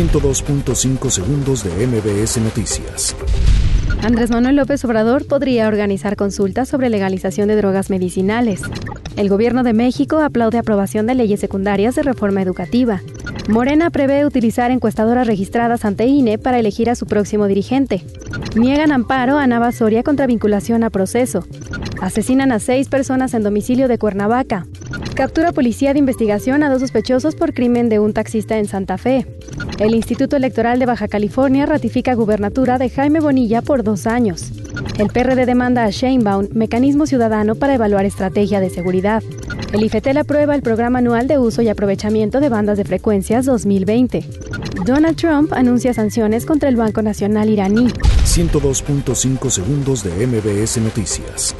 102.5 segundos de MBS Noticias. Andrés Manuel López Obrador podría organizar consultas sobre legalización de drogas medicinales. El gobierno de México aplaude aprobación de leyes secundarias de reforma educativa. Morena prevé utilizar encuestadoras registradas ante INE para elegir a su próximo dirigente. Niegan amparo a Nava Soria contra vinculación a proceso. Asesinan a seis personas en domicilio de Cuernavaca. Captura policía de investigación a dos sospechosos por crimen de un taxista en Santa Fe. El Instituto Electoral de Baja California ratifica gubernatura de Jaime Bonilla por dos años. El PRD demanda a Sheinbaum mecanismo ciudadano para evaluar estrategia de seguridad. El IFETEL aprueba el programa anual de uso y aprovechamiento de bandas de frecuencias 2020. Donald Trump anuncia sanciones contra el Banco Nacional iraní. 102.5 segundos de MBS Noticias.